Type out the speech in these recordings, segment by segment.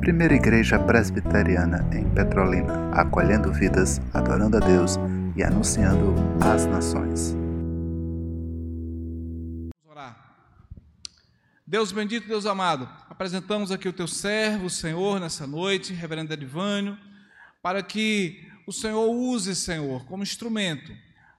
Primeira Igreja Presbiteriana em Petrolina, acolhendo vidas, adorando a Deus e anunciando às nações. Vamos orar. Deus bendito, Deus amado, apresentamos aqui o teu servo, o Senhor, nessa noite, reverendo Edivânio, para que o Senhor use, Senhor, como instrumento,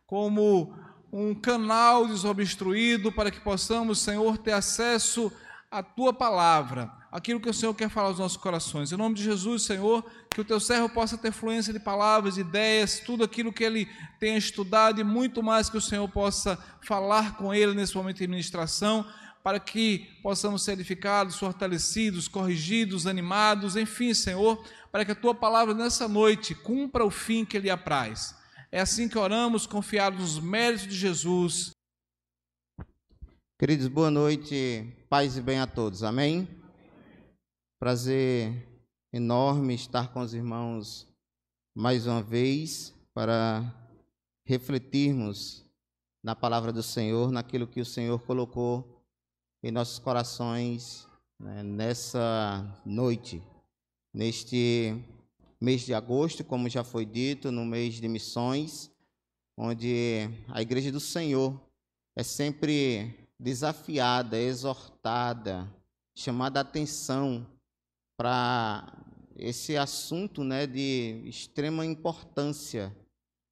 como um canal desobstruído, para que possamos, Senhor, ter acesso à tua palavra aquilo que o Senhor quer falar aos nossos corações. Em nome de Jesus, Senhor, que o teu servo possa ter fluência de palavras, ideias, tudo aquilo que ele tenha estudado e muito mais que o Senhor possa falar com ele nesse momento de ministração, para que possamos ser edificados, fortalecidos, corrigidos, animados, enfim, Senhor, para que a tua palavra nessa noite cumpra o fim que lhe apraz. É assim que oramos, confiados nos méritos de Jesus. Queridos, boa noite, paz e bem a todos, amém? Prazer enorme estar com os irmãos mais uma vez para refletirmos na palavra do Senhor, naquilo que o Senhor colocou em nossos corações né, nessa noite, neste mês de agosto, como já foi dito, no mês de missões, onde a Igreja do Senhor é sempre desafiada, exortada, chamada a atenção para esse assunto né, de extrema importância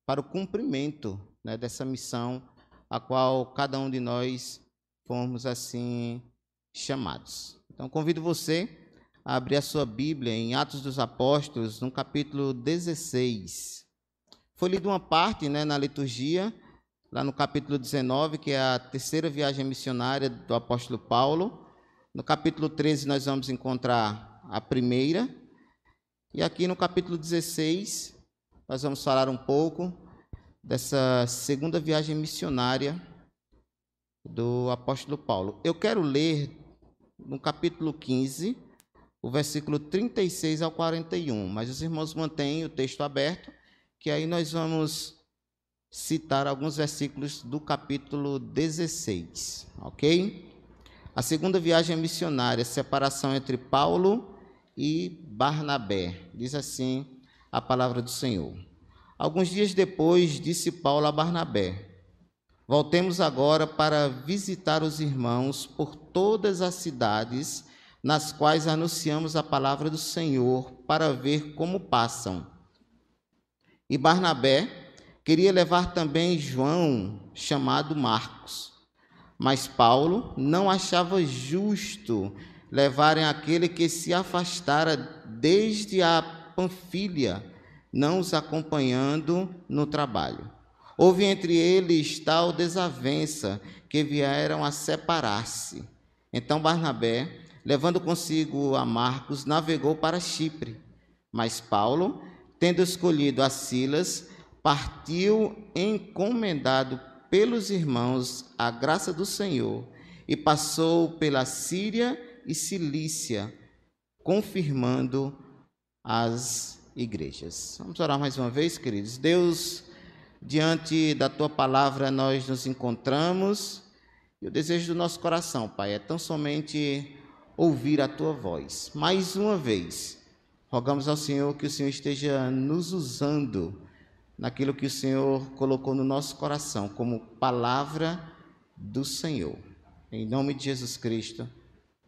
para o cumprimento né, dessa missão a qual cada um de nós fomos assim chamados. Então convido você abrir a sua Bíblia em Atos dos Apóstolos, no capítulo 16. Foi lida uma parte né, na liturgia, lá no capítulo 19, que é a terceira viagem missionária do apóstolo Paulo. No capítulo 13 nós vamos encontrar a primeira. E aqui no capítulo 16, nós vamos falar um pouco dessa segunda viagem missionária do apóstolo Paulo. Eu quero ler no capítulo 15, o versículo 36 ao 41, mas os irmãos mantêm o texto aberto, que aí nós vamos citar alguns versículos do capítulo 16, ok? A segunda viagem missionária, separação entre Paulo e Barnabé. Diz assim a palavra do Senhor. Alguns dias depois, disse Paulo a Barnabé: Voltemos agora para visitar os irmãos por todas as cidades nas quais anunciamos a palavra do Senhor, para ver como passam. E Barnabé queria levar também João, chamado Marcos. Mas Paulo não achava justo levarem aquele que se afastara desde a Panfilha, não os acompanhando no trabalho. Houve entre eles tal desavença que vieram a separar-se. Então Barnabé, levando consigo a Marcos, navegou para Chipre. Mas Paulo, tendo escolhido a Silas, partiu encomendado pelos irmãos à graça do Senhor e passou pela Síria e Cilícia, confirmando as igrejas. Vamos orar mais uma vez, queridos. Deus, diante da tua palavra nós nos encontramos e o desejo do nosso coração, Pai, é tão somente ouvir a tua voz. Mais uma vez, rogamos ao Senhor que o Senhor esteja nos usando naquilo que o Senhor colocou no nosso coração como palavra do Senhor. Em nome de Jesus Cristo.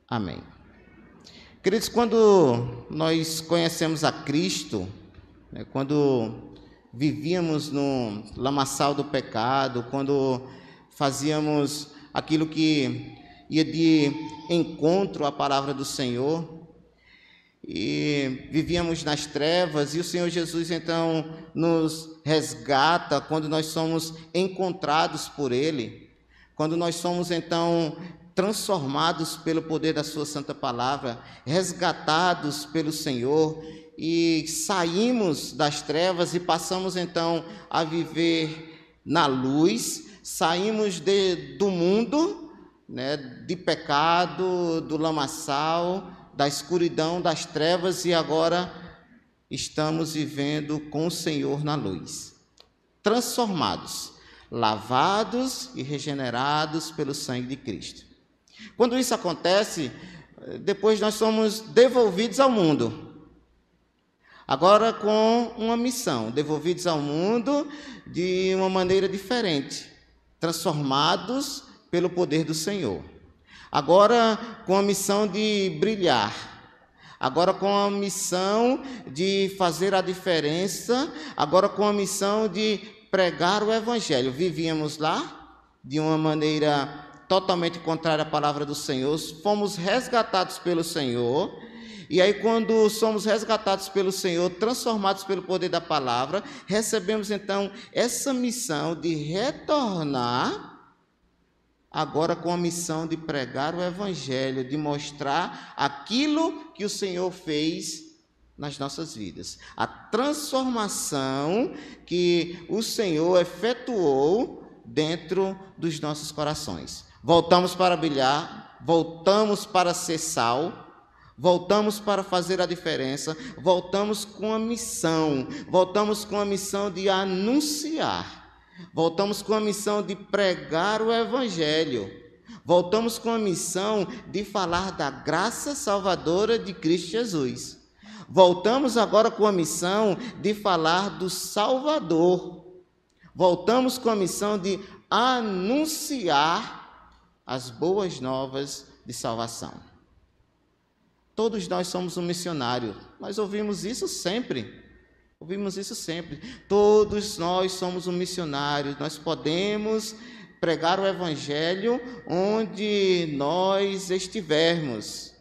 Amém. Queridos, quando nós conhecemos a Cristo, né, quando vivíamos no lamaçal do pecado, quando fazíamos aquilo que ia de encontro à palavra do Senhor, e vivíamos nas trevas, e o Senhor Jesus então nos resgata quando nós somos encontrados por Ele, quando nós somos então transformados pelo poder da Sua Santa Palavra, resgatados pelo Senhor e saímos das trevas e passamos então a viver na luz, saímos de, do mundo, né, de pecado, do lamaçal, da escuridão, das trevas e agora estamos vivendo com o Senhor na luz, transformados, lavados e regenerados pelo sangue de Cristo. Quando isso acontece, depois nós somos devolvidos ao mundo. Agora com uma missão, devolvidos ao mundo de uma maneira diferente, transformados pelo poder do Senhor. Agora com a missão de brilhar, agora com a missão de fazer a diferença, agora com a missão de pregar o Evangelho. Vivíamos lá de uma maneira totalmente contrária à palavra do Senhor, fomos resgatados pelo Senhor e aí, quando somos resgatados pelo Senhor, transformados pelo poder da palavra, recebemos então essa missão de retornar, agora com a missão de pregar o Evangelho, de mostrar aquilo que o Senhor fez nas nossas vidas. A transformação que o Senhor efetuou dentro dos nossos corações. Voltamos para brilhar, voltamos para ser sal Voltamos para fazer a diferença, voltamos com a missão, voltamos com a missão de anunciar, voltamos com a missão de pregar o Evangelho, voltamos com a missão de falar da graça salvadora de Cristo Jesus. Voltamos agora com a missão de falar do Salvador. Voltamos com a missão de anunciar as boas novas de salvação. Todos nós somos um missionário. Nós ouvimos isso sempre. Ouvimos isso sempre. Todos nós somos um missionário. Nós podemos pregar o evangelho onde nós estivermos.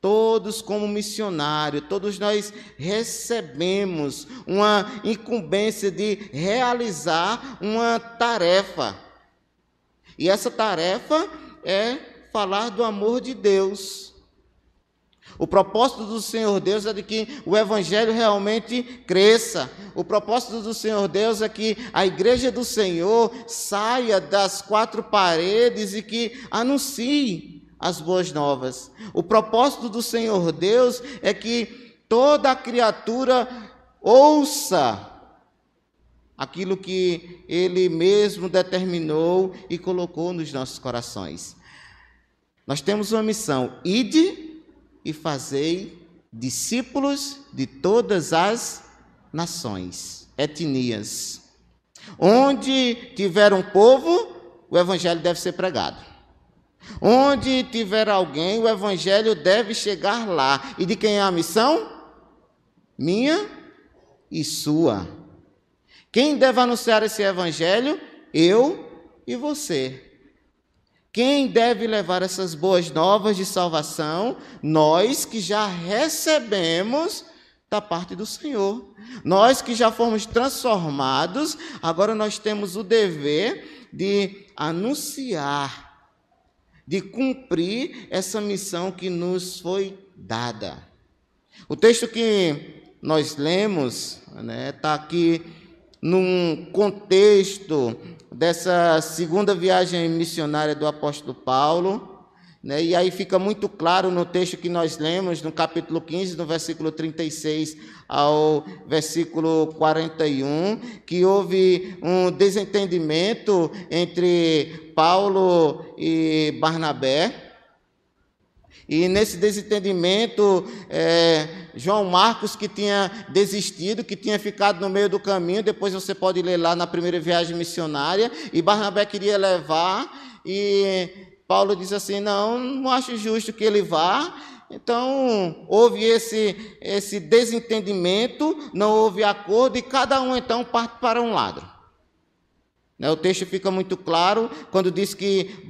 Todos como missionário, todos nós recebemos uma incumbência de realizar uma tarefa. E essa tarefa é falar do amor de Deus o propósito do Senhor Deus é de que o Evangelho realmente cresça. O propósito do Senhor Deus é que a igreja do Senhor saia das quatro paredes e que anuncie as boas novas. O propósito do Senhor Deus é que toda a criatura ouça aquilo que Ele mesmo determinou e colocou nos nossos corações. Nós temos uma missão: ide e fazei discípulos de todas as nações, etnias. Onde tiver um povo, o evangelho deve ser pregado. Onde tiver alguém, o evangelho deve chegar lá. E de quem é a missão? Minha e sua. Quem deve anunciar esse evangelho? Eu e você. Quem deve levar essas boas novas de salvação? Nós que já recebemos da parte do Senhor. Nós que já fomos transformados, agora nós temos o dever de anunciar, de cumprir essa missão que nos foi dada. O texto que nós lemos está né, tá aqui num contexto dessa segunda viagem missionária do apóstolo Paulo. Né? E aí fica muito claro no texto que nós lemos, no capítulo 15, no versículo 36 ao versículo 41, que houve um desentendimento entre Paulo e Barnabé. E nesse desentendimento, é, João Marcos, que tinha desistido, que tinha ficado no meio do caminho, depois você pode ler lá na primeira viagem missionária, e Barnabé queria levar, e Paulo diz assim: Não, não acho justo que ele vá. Então, houve esse, esse desentendimento, não houve acordo, e cada um então parte para um lado. Né, o texto fica muito claro quando diz que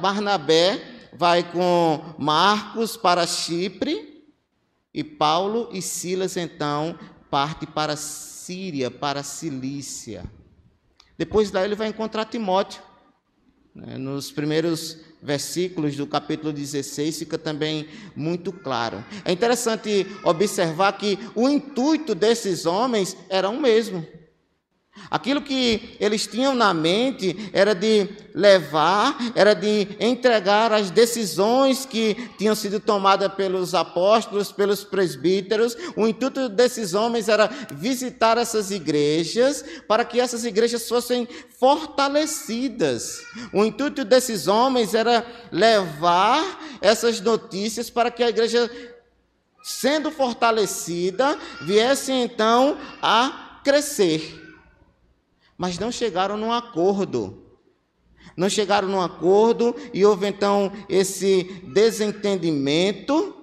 Barnabé vai com Marcos para Chipre e Paulo e Silas então parte para Síria, para Cilícia. Depois daí ele vai encontrar Timóteo. Né? Nos primeiros versículos do capítulo 16 fica também muito claro. É interessante observar que o intuito desses homens era o mesmo. Aquilo que eles tinham na mente era de levar, era de entregar as decisões que tinham sido tomadas pelos apóstolos, pelos presbíteros. O intuito desses homens era visitar essas igrejas para que essas igrejas fossem fortalecidas. O intuito desses homens era levar essas notícias para que a igreja, sendo fortalecida, viesse então a crescer mas não chegaram num acordo. Não chegaram num acordo e houve então esse desentendimento.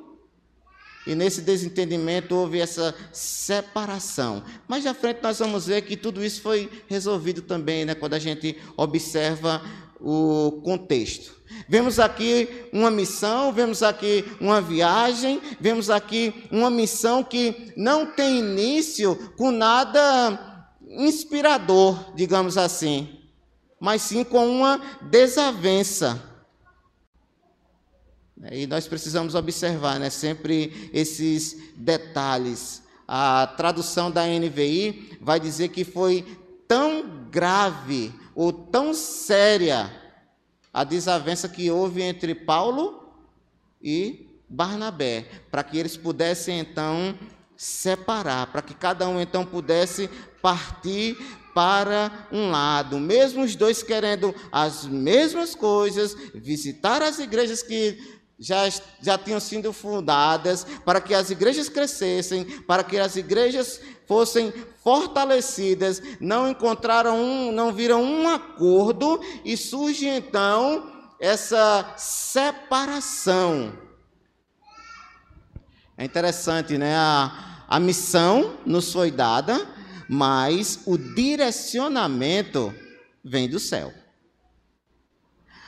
E nesse desentendimento houve essa separação. Mas à frente nós vamos ver que tudo isso foi resolvido também, né, quando a gente observa o contexto. Vemos aqui uma missão, vemos aqui uma viagem, vemos aqui uma missão que não tem início com nada inspirador, digamos assim, mas sim com uma desavença. E nós precisamos observar né, sempre esses detalhes. A tradução da NVI vai dizer que foi tão grave ou tão séria a desavença que houve entre Paulo e Barnabé, para que eles pudessem então separar, para que cada um então pudesse partir para um lado, mesmo os dois querendo as mesmas coisas, visitar as igrejas que já, já tinham sido fundadas, para que as igrejas crescessem, para que as igrejas fossem fortalecidas, não encontraram um, não viram um acordo e surge então essa separação. É interessante, né? A, a missão nos foi dada, mas o direcionamento vem do céu.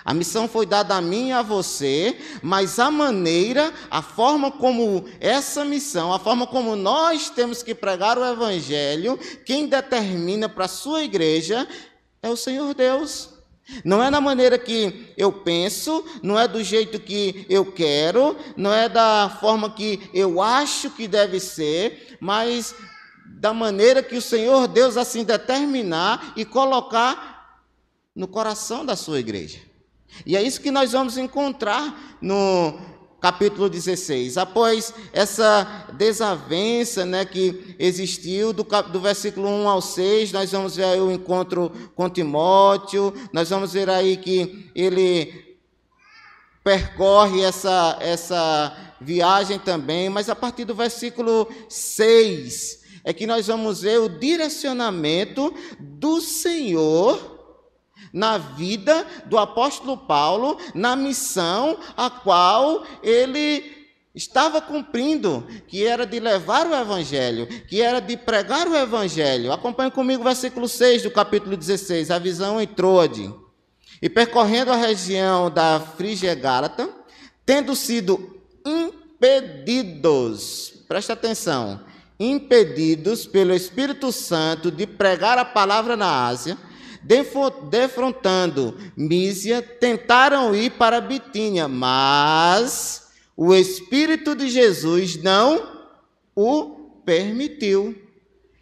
A missão foi dada a mim e a você, mas a maneira, a forma como essa missão, a forma como nós temos que pregar o Evangelho, quem determina para a sua igreja é o Senhor Deus. Não é na maneira que eu penso, não é do jeito que eu quero, não é da forma que eu acho que deve ser, mas da maneira que o Senhor Deus assim determinar e colocar no coração da sua igreja. E é isso que nós vamos encontrar no capítulo 16. Após essa desavença né, que existiu, do, do versículo 1 ao 6, nós vamos ver o encontro com Timóteo, nós vamos ver aí que ele percorre essa, essa viagem também, mas a partir do versículo 6 é que nós vamos ver o direcionamento do Senhor na vida do apóstolo Paulo, na missão a qual ele estava cumprindo, que era de levar o evangelho, que era de pregar o evangelho. Acompanhe comigo o versículo 6 do capítulo 16, a visão em Troade. E percorrendo a região da Frígia Gálata, tendo sido impedidos, presta atenção, impedidos pelo Espírito Santo de pregar a palavra na Ásia, defrontando Mísia, tentaram ir para Bitínia, mas o Espírito de Jesus não o permitiu.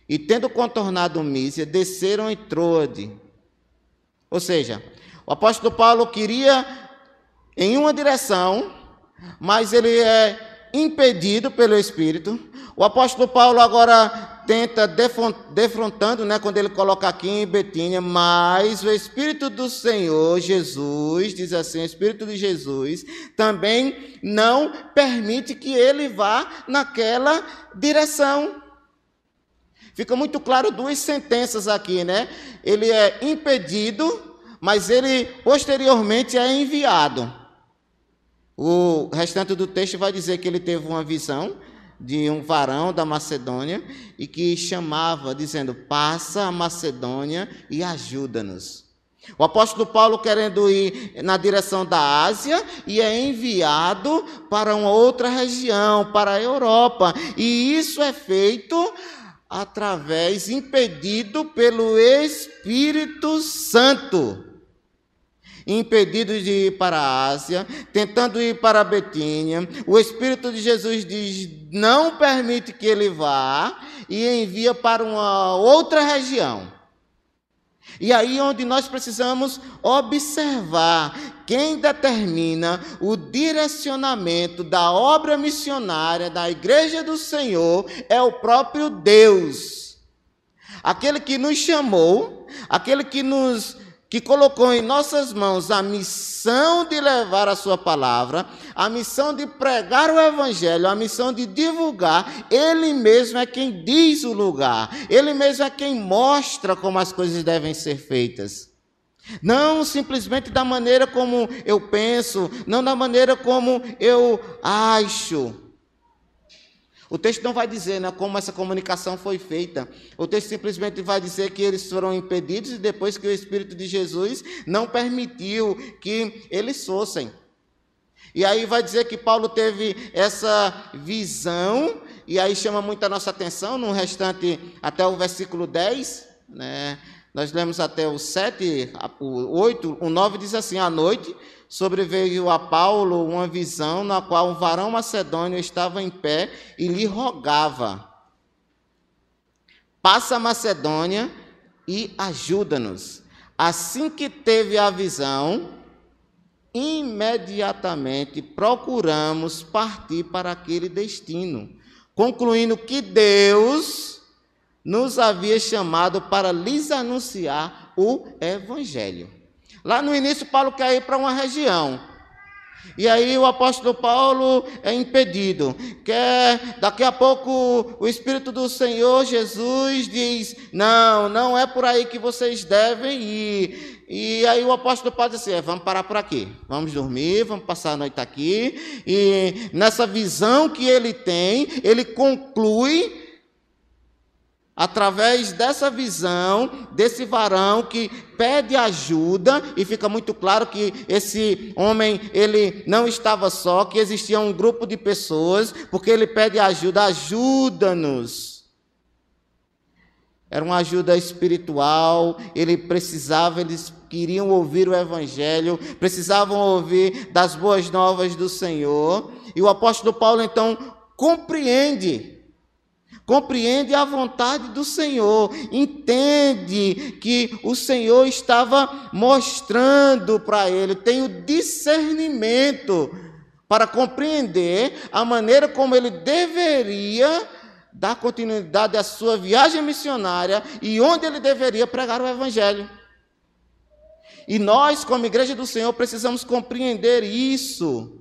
E tendo contornado Mísia, desceram em Troade. Ou seja, o apóstolo Paulo queria em uma direção, mas ele é impedido pelo Espírito. O apóstolo Paulo agora tenta defrontando, né, quando ele coloca aqui em Betínia, mas o Espírito do Senhor Jesus, diz assim, o Espírito de Jesus, também não permite que ele vá naquela direção. Fica muito claro duas sentenças aqui, né? Ele é impedido, mas ele posteriormente é enviado. O restante do texto vai dizer que ele teve uma visão, de um varão da Macedônia e que chamava, dizendo: Passa a Macedônia e ajuda-nos. O apóstolo Paulo, querendo ir na direção da Ásia, e é enviado para uma outra região, para a Europa. E isso é feito através, impedido pelo Espírito Santo impedidos de ir para a Ásia, tentando ir para a Betínia. O Espírito de Jesus diz: não permite que ele vá e envia para uma outra região. E aí onde nós precisamos observar quem determina o direcionamento da obra missionária da igreja do Senhor é o próprio Deus. Aquele que nos chamou, aquele que nos que colocou em nossas mãos a missão de levar a sua palavra, a missão de pregar o evangelho, a missão de divulgar, ele mesmo é quem diz o lugar, ele mesmo é quem mostra como as coisas devem ser feitas. Não simplesmente da maneira como eu penso, não da maneira como eu acho, o texto não vai dizer né, como essa comunicação foi feita. O texto simplesmente vai dizer que eles foram impedidos e depois que o Espírito de Jesus não permitiu que eles fossem. E aí vai dizer que Paulo teve essa visão, e aí chama muito a nossa atenção no restante, até o versículo 10, né? Nós lemos até o 7, o 8, o 9 diz assim: à noite sobreveio a Paulo uma visão na qual um varão macedônio estava em pé e lhe rogava: Passa a Macedônia e ajuda-nos. Assim que teve a visão, imediatamente procuramos partir para aquele destino, concluindo que Deus nos havia chamado para lhes anunciar o Evangelho. Lá no início, Paulo quer ir para uma região. E aí o apóstolo Paulo é impedido. Quer, daqui a pouco o Espírito do Senhor Jesus diz: Não, não é por aí que vocês devem ir. E aí o apóstolo Paulo diz assim: é, vamos parar por aqui, vamos dormir, vamos passar a noite aqui. E nessa visão que ele tem, ele conclui através dessa visão desse varão que pede ajuda e fica muito claro que esse homem ele não estava só, que existia um grupo de pessoas, porque ele pede ajuda, ajuda-nos. Era uma ajuda espiritual, ele precisava, eles queriam ouvir o evangelho, precisavam ouvir das boas novas do Senhor. E o apóstolo Paulo então compreende compreende a vontade do Senhor, entende que o Senhor estava mostrando para ele, tem o discernimento para compreender a maneira como ele deveria dar continuidade à sua viagem missionária e onde ele deveria pregar o Evangelho. E nós, como Igreja do Senhor, precisamos compreender isso.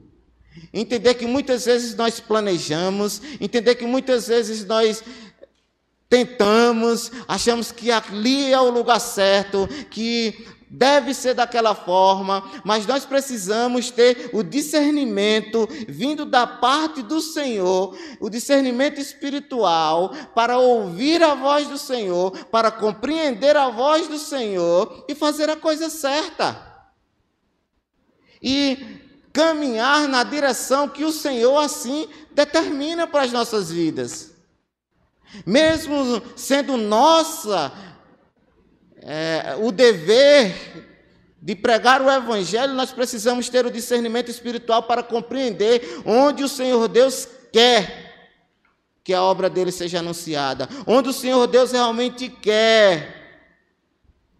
Entender que muitas vezes nós planejamos, entender que muitas vezes nós tentamos, achamos que ali é o lugar certo, que deve ser daquela forma, mas nós precisamos ter o discernimento vindo da parte do Senhor, o discernimento espiritual, para ouvir a voz do Senhor, para compreender a voz do Senhor e fazer a coisa certa. E caminhar na direção que o Senhor assim determina para as nossas vidas. Mesmo sendo nossa é, o dever de pregar o Evangelho, nós precisamos ter o discernimento espiritual para compreender onde o Senhor Deus quer que a obra dele seja anunciada, onde o Senhor Deus realmente quer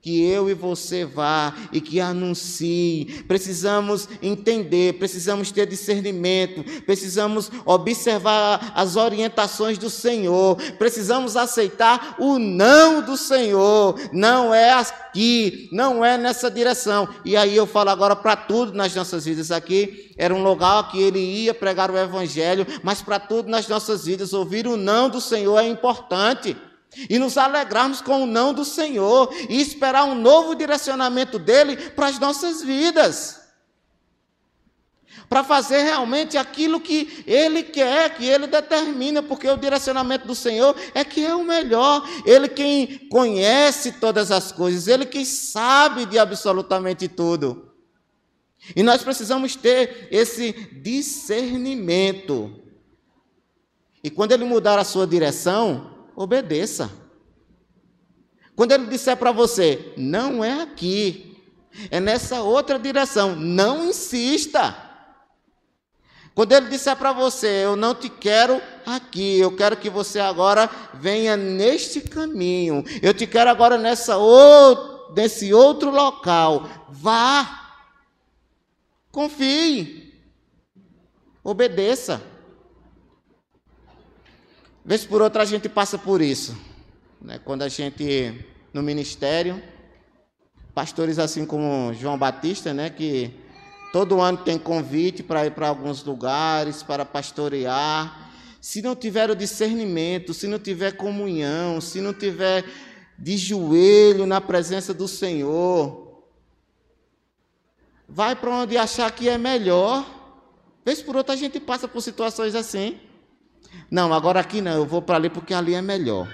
que eu e você vá e que anuncie. Precisamos entender, precisamos ter discernimento, precisamos observar as orientações do Senhor, precisamos aceitar o não do Senhor. Não é aqui, não é nessa direção. E aí eu falo agora para tudo nas nossas vidas aqui. Era um lugar que ele ia pregar o evangelho, mas para tudo nas nossas vidas ouvir o não do Senhor é importante e nos alegrarmos com o não do Senhor e esperar um novo direcionamento dele para as nossas vidas. Para fazer realmente aquilo que ele quer, que ele determina, porque o direcionamento do Senhor é que é o melhor. Ele quem conhece todas as coisas, ele quem sabe de absolutamente tudo. E nós precisamos ter esse discernimento. E quando ele mudar a sua direção, obedeça. Quando ele disser para você, não é aqui, é nessa outra direção, não insista. Quando ele disser para você, eu não te quero aqui, eu quero que você agora venha neste caminho, eu te quero agora nessa outra nesse outro local. Vá. Confie. Obedeça. Vez por outra a gente passa por isso. Né? Quando a gente, no ministério, pastores assim como João Batista, né? que todo ano tem convite para ir para alguns lugares, para pastorear. Se não tiver o discernimento, se não tiver comunhão, se não tiver de joelho na presença do Senhor, vai para onde achar que é melhor. Vez por outra a gente passa por situações assim. Não, agora aqui não, eu vou para ali porque ali é melhor.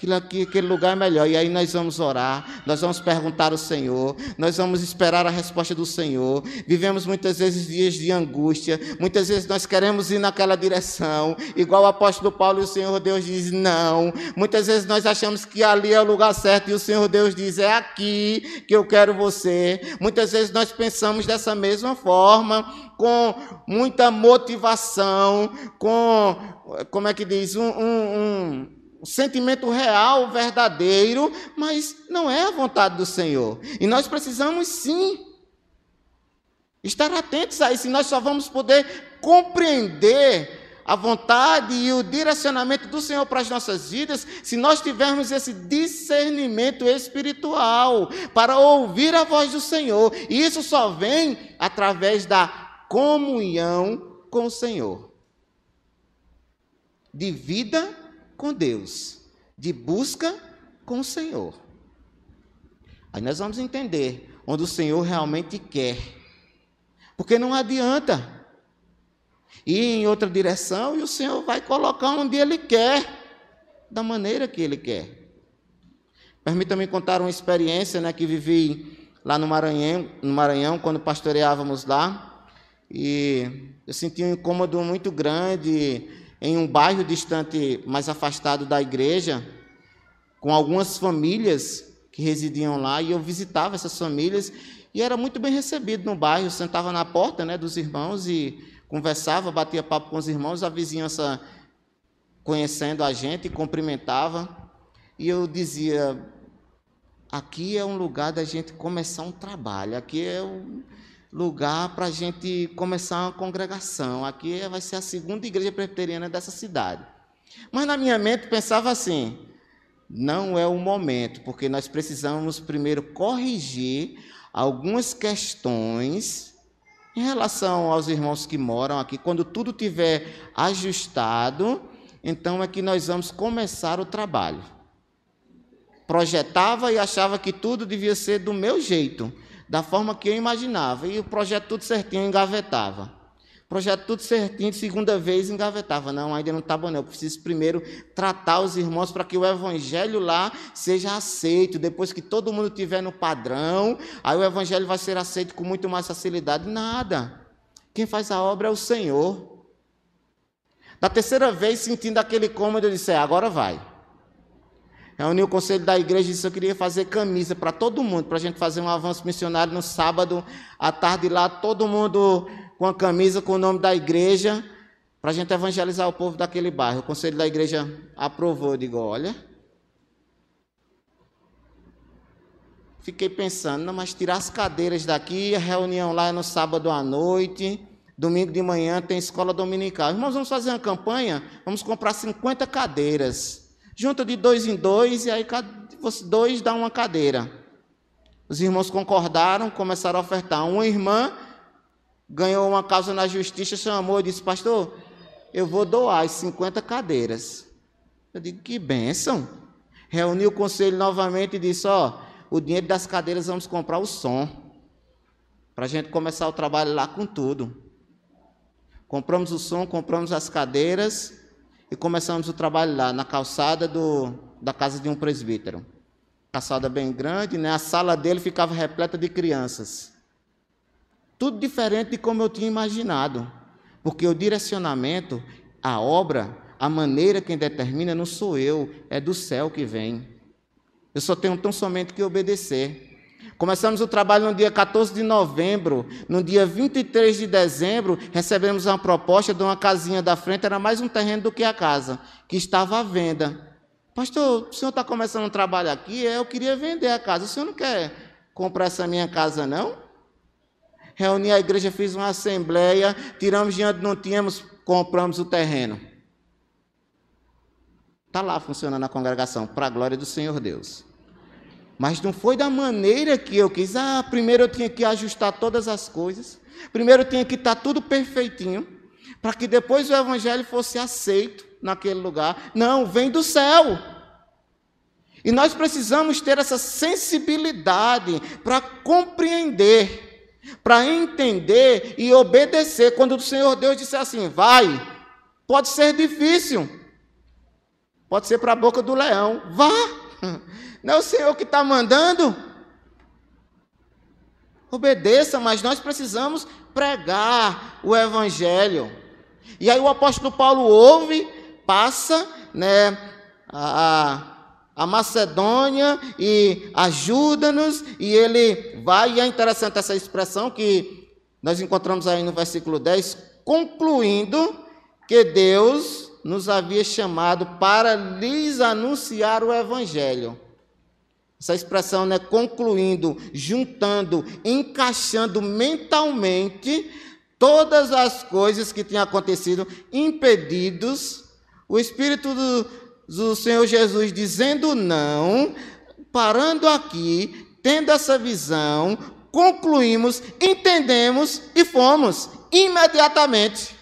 Aquilo aqui, aquele lugar é melhor. E aí nós vamos orar, nós vamos perguntar ao Senhor, nós vamos esperar a resposta do Senhor. Vivemos muitas vezes dias de angústia, muitas vezes nós queremos ir naquela direção, igual o apóstolo Paulo e o Senhor Deus diz não. Muitas vezes nós achamos que ali é o lugar certo e o Senhor Deus diz é aqui que eu quero você. Muitas vezes nós pensamos dessa mesma forma, com muita motivação, com, como é que diz, um, um, um sentimento real, verdadeiro, mas não é a vontade do Senhor. E nós precisamos sim estar atentos a isso, e nós só vamos poder compreender a vontade e o direcionamento do Senhor para as nossas vidas, se nós tivermos esse discernimento espiritual para ouvir a voz do Senhor. E isso só vem através da comunhão com o Senhor, de vida com Deus, de busca com o Senhor. Aí nós vamos entender onde o Senhor realmente quer, porque não adianta ir em outra direção e o Senhor vai colocar onde Ele quer, da maneira que Ele quer. Permita-me contar uma experiência né, que vivi lá no Maranhão, no Maranhão, quando pastoreávamos lá. E eu senti um incômodo muito grande em um bairro distante, mais afastado da igreja, com algumas famílias que residiam lá, e eu visitava essas famílias e era muito bem recebido no bairro, sentava na porta, né, dos irmãos e conversava, batia papo com os irmãos, a vizinhança conhecendo a gente, cumprimentava. E eu dizia: aqui é um lugar da gente começar um trabalho, aqui é um, lugar para a gente começar uma congregação. Aqui vai ser a segunda igreja presbiteriana dessa cidade. Mas na minha mente pensava assim: não é o momento, porque nós precisamos primeiro corrigir algumas questões em relação aos irmãos que moram aqui. Quando tudo tiver ajustado, então é que nós vamos começar o trabalho. Projetava e achava que tudo devia ser do meu jeito da forma que eu imaginava. E o projeto tudo certinho engavetava. Projeto tudo certinho, segunda vez engavetava. Não, ainda não está bom, não. Eu preciso primeiro tratar os irmãos para que o evangelho lá seja aceito. Depois que todo mundo estiver no padrão, aí o evangelho vai ser aceito com muito mais facilidade. Nada. Quem faz a obra é o Senhor. Da terceira vez, sentindo aquele cômodo, eu disse: é, agora vai. Reuni o conselho da igreja e disse: Eu queria fazer camisa para todo mundo, para a gente fazer um avanço missionário no sábado à tarde lá, todo mundo com a camisa com o nome da igreja, para a gente evangelizar o povo daquele bairro. O conselho da igreja aprovou. Eu digo: Olha. Fiquei pensando, não, mas tirar as cadeiras daqui, a reunião lá é no sábado à noite. Domingo de manhã tem escola dominical. Irmãos, vamos fazer uma campanha? Vamos comprar 50 cadeiras junta de dois em dois, e aí dois dá uma cadeira. Os irmãos concordaram, começaram a ofertar. Uma irmã ganhou uma causa na justiça, chamou e disse: Pastor, eu vou doar as 50 cadeiras. Eu digo: Que bênção. Reuniu o conselho novamente e disse: Ó, o dinheiro das cadeiras vamos comprar o som. Para a gente começar o trabalho lá com tudo. Compramos o som, compramos as cadeiras e começamos o trabalho lá, na calçada do, da casa de um presbítero. Calçada bem grande, né? a sala dele ficava repleta de crianças. Tudo diferente de como eu tinha imaginado. Porque o direcionamento, a obra, a maneira quem determina não sou eu, é do céu que vem. Eu só tenho tão somente que obedecer. Começamos o trabalho no dia 14 de novembro. No dia 23 de dezembro, recebemos uma proposta de uma casinha da frente, era mais um terreno do que a casa, que estava à venda. Pastor, o senhor está começando um trabalho aqui, eu queria vender a casa. O senhor não quer comprar essa minha casa, não? Reuni a igreja, fiz uma assembleia, tiramos dinheiro, não tínhamos, compramos o terreno. Está lá funcionando a congregação, para a glória do Senhor Deus. Mas não foi da maneira que eu quis. Ah, primeiro eu tinha que ajustar todas as coisas. Primeiro eu tinha que estar tudo perfeitinho. Para que depois o evangelho fosse aceito naquele lugar. Não, vem do céu. E nós precisamos ter essa sensibilidade para compreender, para entender e obedecer. Quando o Senhor Deus disser assim, vai, pode ser difícil, pode ser para a boca do leão, vá. Não é o Senhor que está mandando? Obedeça, mas nós precisamos pregar o Evangelho. E aí o apóstolo Paulo ouve, passa, né, a, a Macedônia e ajuda-nos, e ele vai, e é interessante essa expressão que nós encontramos aí no versículo 10, concluindo que Deus nos havia chamado para lhes anunciar o Evangelho. Essa expressão, né, concluindo, juntando, encaixando mentalmente todas as coisas que tinham acontecido, impedidos, o Espírito do, do Senhor Jesus dizendo não, parando aqui, tendo essa visão, concluímos, entendemos e fomos imediatamente.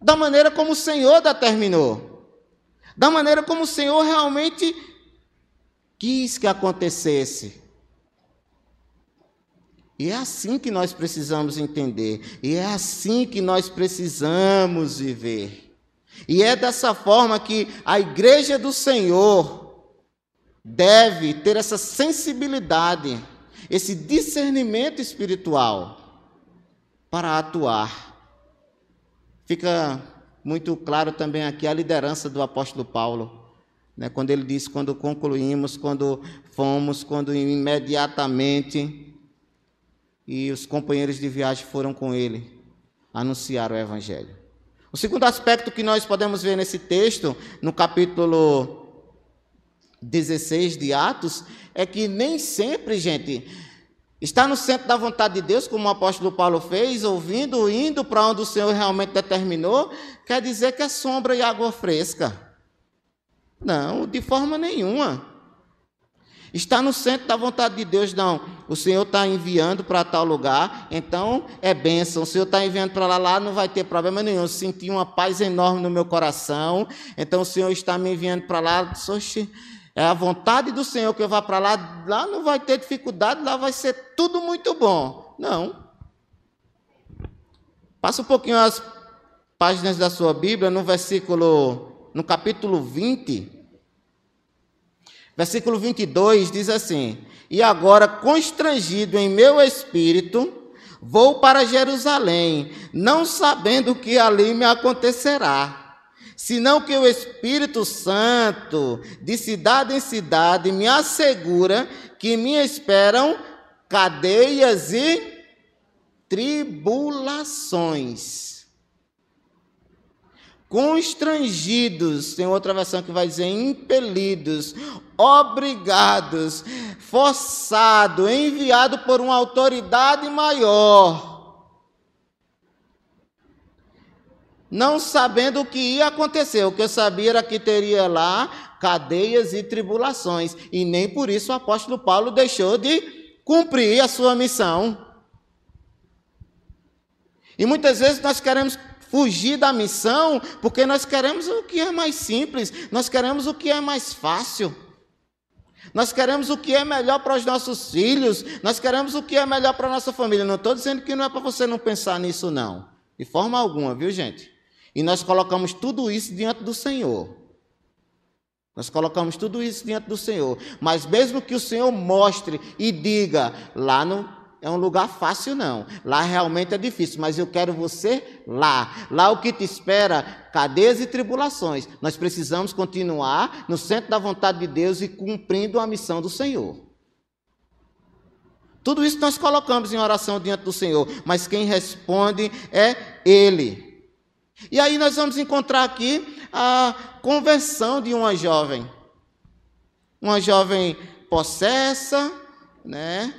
Da maneira como o Senhor determinou. Da maneira como o Senhor realmente quis que acontecesse. E é assim que nós precisamos entender, e é assim que nós precisamos viver. E é dessa forma que a igreja do Senhor deve ter essa sensibilidade, esse discernimento espiritual para atuar. Fica muito claro também aqui a liderança do apóstolo Paulo. Né, quando ele diz, quando concluímos, quando fomos, quando imediatamente, e os companheiros de viagem foram com ele anunciar o Evangelho. O segundo aspecto que nós podemos ver nesse texto, no capítulo 16 de Atos, é que nem sempre, gente, está no centro da vontade de Deus, como o apóstolo Paulo fez, ouvindo, indo para onde o Senhor realmente determinou, quer dizer que é sombra e água fresca. Não, de forma nenhuma. Está no centro da vontade de Deus, não. O Senhor está enviando para tal lugar, então é bênção. O Senhor está enviando para lá, lá não vai ter problema nenhum. Eu senti uma paz enorme no meu coração, então o Senhor está me enviando para lá. Oxe, é a vontade do Senhor que eu vá para lá, lá não vai ter dificuldade, lá vai ser tudo muito bom. Não. Passa um pouquinho as páginas da sua Bíblia, no versículo no capítulo 20, versículo 22, diz assim: E agora, constrangido em meu espírito, vou para Jerusalém, não sabendo o que ali me acontecerá, senão que o Espírito Santo, de cidade em cidade, me assegura que me esperam cadeias e tribulações constrangidos, tem outra versão que vai dizer impelidos, obrigados, forçado, enviado por uma autoridade maior. Não sabendo o que ia acontecer, o que eu sabia era que teria lá cadeias e tribulações, e nem por isso o apóstolo Paulo deixou de cumprir a sua missão. E muitas vezes nós queremos fugir da missão porque nós queremos o que é mais simples, nós queremos o que é mais fácil. Nós queremos o que é melhor para os nossos filhos, nós queremos o que é melhor para a nossa família. Não estou dizendo que não é para você não pensar nisso, não. De forma alguma, viu, gente? E nós colocamos tudo isso diante do Senhor. Nós colocamos tudo isso diante do Senhor. Mas mesmo que o Senhor mostre e diga, lá no é um lugar fácil, não. Lá realmente é difícil, mas eu quero você lá. Lá o que te espera, cadeias e tribulações. Nós precisamos continuar no centro da vontade de Deus e cumprindo a missão do Senhor. Tudo isso nós colocamos em oração diante do Senhor, mas quem responde é Ele. E aí nós vamos encontrar aqui a conversão de uma jovem. Uma jovem possessa, né?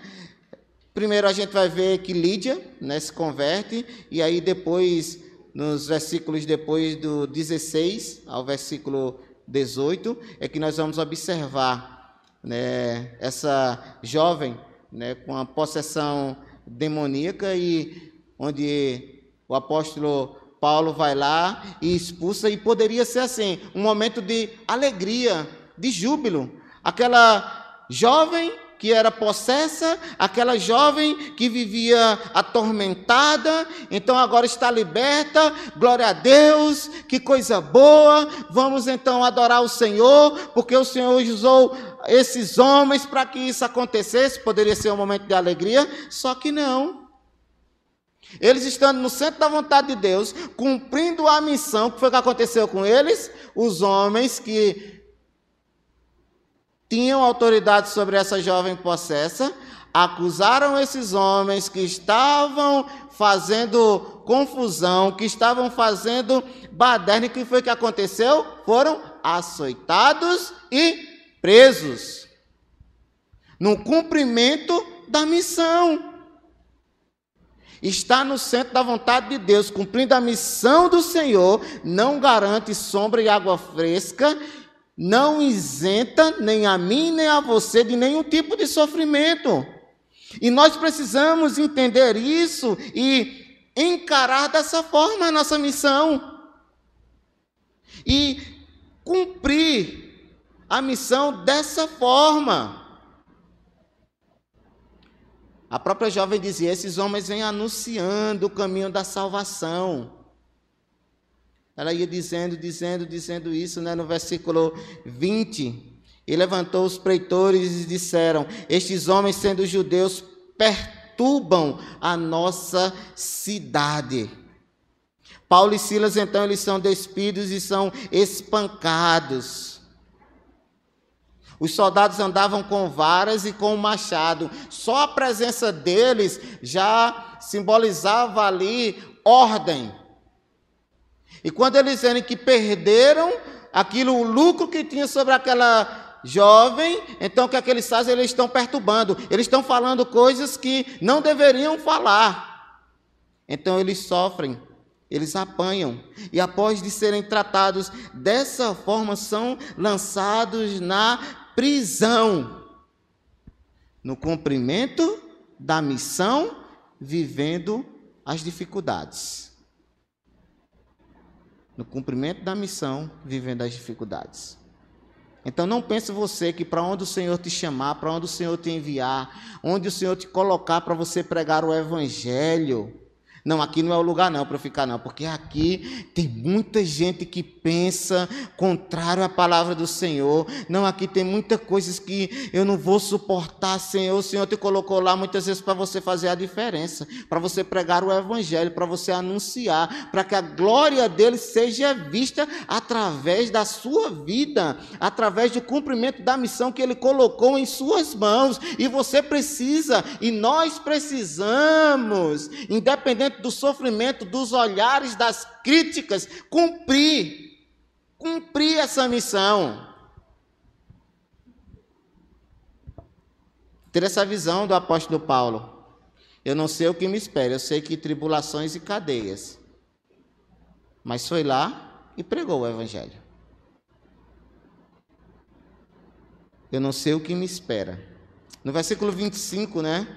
Primeiro a gente vai ver que Lídia né, se converte, e aí depois, nos versículos depois do 16 ao versículo 18, é que nós vamos observar né, essa jovem né, com a possessão demoníaca e onde o apóstolo Paulo vai lá e expulsa, e poderia ser assim, um momento de alegria, de júbilo. Aquela jovem que era possessa, aquela jovem que vivia atormentada, então agora está liberta, glória a Deus, que coisa boa, vamos então adorar o Senhor, porque o Senhor usou esses homens para que isso acontecesse, poderia ser um momento de alegria, só que não. Eles estando no centro da vontade de Deus, cumprindo a missão, que foi o que aconteceu com eles, os homens que tinham autoridade sobre essa jovem possessa, acusaram esses homens que estavam fazendo confusão, que estavam fazendo baderna. E o que foi que aconteceu? Foram açoitados e presos. No cumprimento da missão. Está no centro da vontade de Deus, cumprindo a missão do Senhor, não garante sombra e água fresca não isenta nem a mim nem a você de nenhum tipo de sofrimento. E nós precisamos entender isso e encarar dessa forma a nossa missão. E cumprir a missão dessa forma. A própria jovem dizia: esses homens vêm anunciando o caminho da salvação. Ela ia dizendo, dizendo, dizendo isso, né? no versículo 20. E levantou os preitores e disseram: Estes homens, sendo judeus, perturbam a nossa cidade. Paulo e Silas, então, eles são despidos e são espancados. Os soldados andavam com varas e com machado. Só a presença deles já simbolizava ali ordem. E quando eles dizem que perderam aquilo, o lucro que tinha sobre aquela jovem, então o que é que eles fazem? Eles estão perturbando, eles estão falando coisas que não deveriam falar. Então eles sofrem, eles apanham, e após de serem tratados dessa forma, são lançados na prisão, no cumprimento da missão, vivendo as dificuldades no cumprimento da missão, vivendo as dificuldades. Então não pense você que para onde o Senhor te chamar, para onde o Senhor te enviar, onde o Senhor te colocar para você pregar o evangelho, não, aqui não é o lugar não para ficar não, porque aqui tem muita gente que pensa contrário à palavra do Senhor. Não, aqui tem muitas coisas que eu não vou suportar, Senhor. O Senhor te colocou lá muitas vezes para você fazer a diferença, para você pregar o evangelho, para você anunciar, para que a glória dele seja vista através da sua vida, através do cumprimento da missão que ele colocou em suas mãos. E você precisa, e nós precisamos, independente do sofrimento, dos olhares, das críticas, cumprir, cumprir essa missão. Ter essa visão do apóstolo Paulo. Eu não sei o que me espera, eu sei que tribulações e cadeias. Mas foi lá e pregou o evangelho. Eu não sei o que me espera. No versículo 25, né?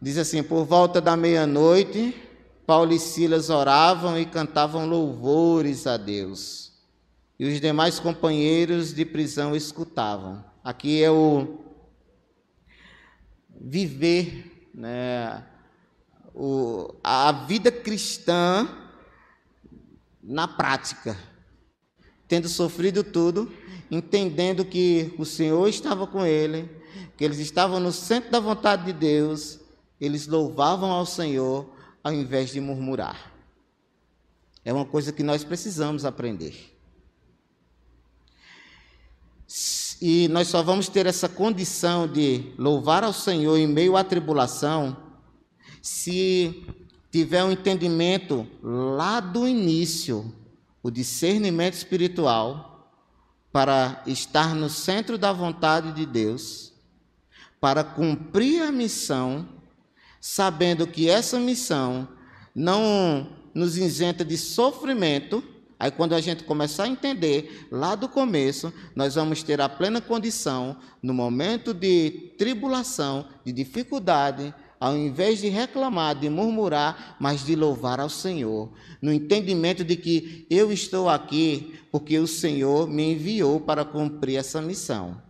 Diz assim: Por volta da meia-noite, Paulo e Silas oravam e cantavam louvores a Deus. E os demais companheiros de prisão escutavam. Aqui é o viver, né, o, a vida cristã na prática, tendo sofrido tudo, entendendo que o Senhor estava com ele, que eles estavam no centro da vontade de Deus eles louvavam ao Senhor ao invés de murmurar. É uma coisa que nós precisamos aprender. E nós só vamos ter essa condição de louvar ao Senhor em meio à tribulação se tiver um entendimento lá do início. o discernimento espiritual para estar no centro da vontade de Deus, para cumprir a missão, sabendo que essa missão não nos isenta de sofrimento. Aí, quando a gente começar a entender lá do começo, nós vamos ter a plena condição, no momento de tribulação, de dificuldade, ao invés de reclamar, de murmurar, mas de louvar ao Senhor, no entendimento de que eu estou aqui porque o Senhor me enviou para cumprir essa missão.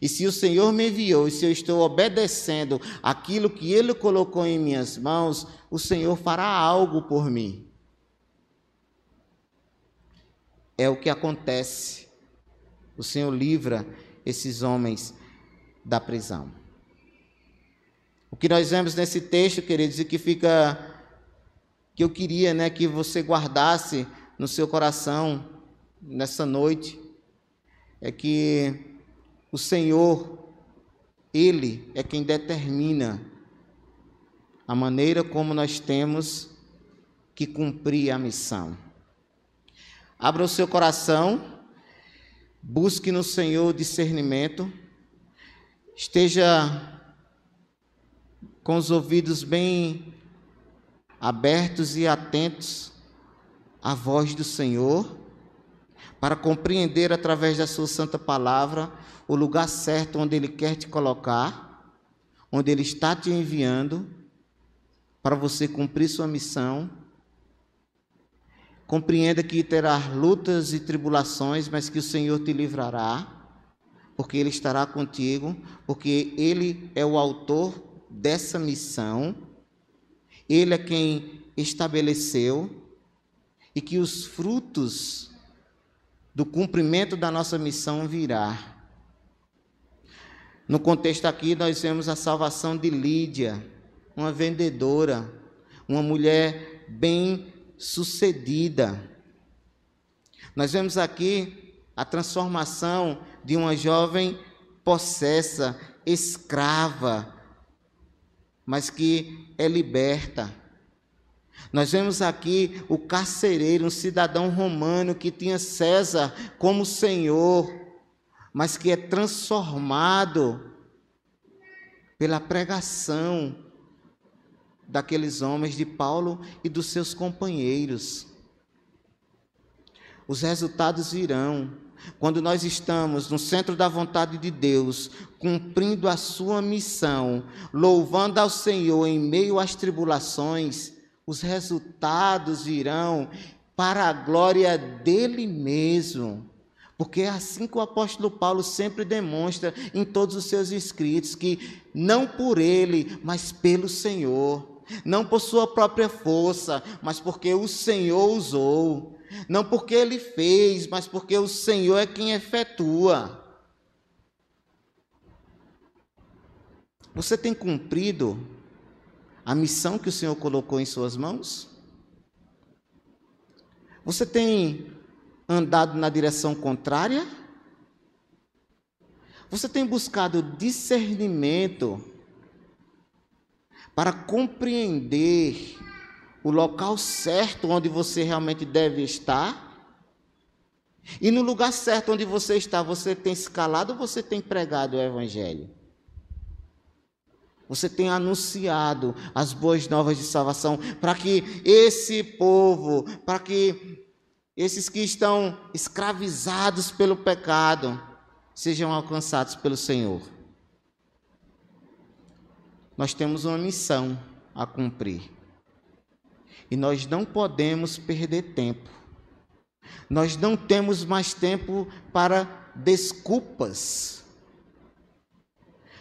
E se o Senhor me enviou e se eu estou obedecendo aquilo que Ele colocou em minhas mãos, o Senhor fará algo por mim. É o que acontece. O Senhor livra esses homens da prisão. O que nós vemos nesse texto, queridos, e que fica que eu queria, né, que você guardasse no seu coração nessa noite, é que o Senhor, ele é quem determina a maneira como nós temos que cumprir a missão. Abra o seu coração, busque no Senhor discernimento, esteja com os ouvidos bem abertos e atentos à voz do Senhor, para compreender através da Sua Santa Palavra o lugar certo onde Ele quer te colocar, onde Ele está te enviando, para você cumprir sua missão. Compreenda que terá lutas e tribulações, mas que o Senhor te livrará, porque Ele estará contigo, porque Ele é o autor dessa missão, Ele é quem estabeleceu, e que os frutos do cumprimento da nossa missão virá. No contexto aqui, nós vemos a salvação de Lídia, uma vendedora, uma mulher bem sucedida. Nós vemos aqui a transformação de uma jovem possessa, escrava, mas que é liberta. Nós vemos aqui o carcereiro, um cidadão romano que tinha César como senhor, mas que é transformado pela pregação daqueles homens de Paulo e dos seus companheiros. Os resultados virão. Quando nós estamos no centro da vontade de Deus, cumprindo a sua missão, louvando ao Senhor em meio às tribulações, os resultados virão para a glória dele mesmo. Porque é assim que o apóstolo Paulo sempre demonstra em todos os seus escritos que não por ele, mas pelo Senhor, não por sua própria força, mas porque o Senhor usou. Não porque ele fez, mas porque o Senhor é quem efetua. Você tem cumprido a missão que o Senhor colocou em suas mãos? Você tem andado na direção contrária? Você tem buscado discernimento para compreender o local certo onde você realmente deve estar. E no lugar certo onde você está, você tem escalado ou você tem pregado o Evangelho? Você tem anunciado as boas novas de salvação para que esse povo, para que esses que estão escravizados pelo pecado, sejam alcançados pelo Senhor. Nós temos uma missão a cumprir. E nós não podemos perder tempo. Nós não temos mais tempo para desculpas.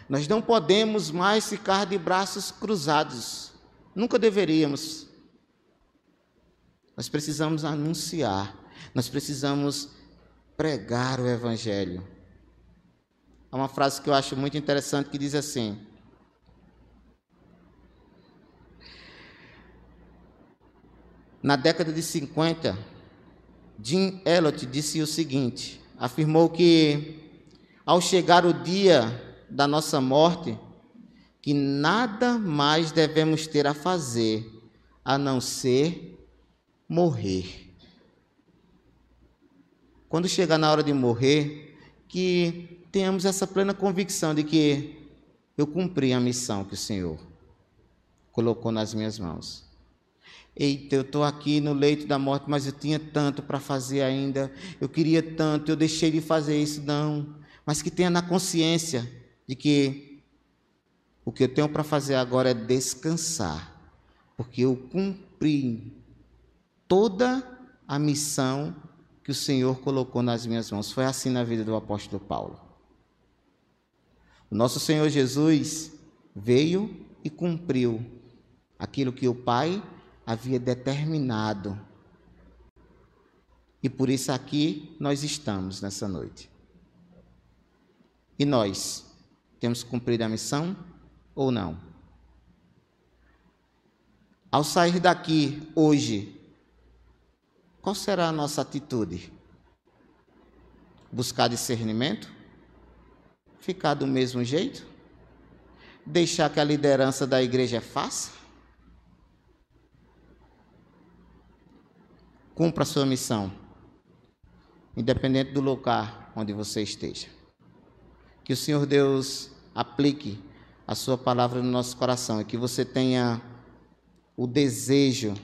Nós não podemos mais ficar de braços cruzados. Nunca deveríamos. Nós precisamos anunciar, nós precisamos pregar o Evangelho. Há uma frase que eu acho muito interessante que diz assim: Na década de 50, Jim Elliot disse o seguinte: afirmou que ao chegar o dia da nossa morte, que nada mais devemos ter a fazer a não ser morrer. quando chegar na hora de morrer, que tenhamos essa plena convicção de que eu cumpri a missão que o Senhor colocou nas minhas mãos. Eita, eu estou aqui no leito da morte, mas eu tinha tanto para fazer ainda, eu queria tanto, eu deixei de fazer isso, não. Mas que tenha na consciência de que o que eu tenho para fazer agora é descansar, porque eu cumpri toda a missão que o Senhor colocou nas minhas mãos. Foi assim na vida do apóstolo Paulo. O nosso Senhor Jesus veio e cumpriu aquilo que o Pai havia determinado. E por isso aqui nós estamos nessa noite. E nós temos cumprido a missão ou não? Ao sair daqui hoje, qual será a nossa atitude? Buscar discernimento? Ficar do mesmo jeito? Deixar que a liderança da igreja faça? Cumpra a sua missão, independente do lugar onde você esteja. Que o Senhor Deus aplique a sua palavra no nosso coração e que você tenha o desejo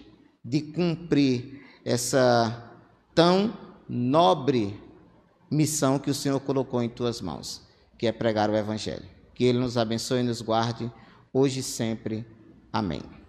de cumprir essa tão nobre missão que o Senhor colocou em tuas mãos, que é pregar o Evangelho. Que Ele nos abençoe e nos guarde, hoje e sempre. Amém.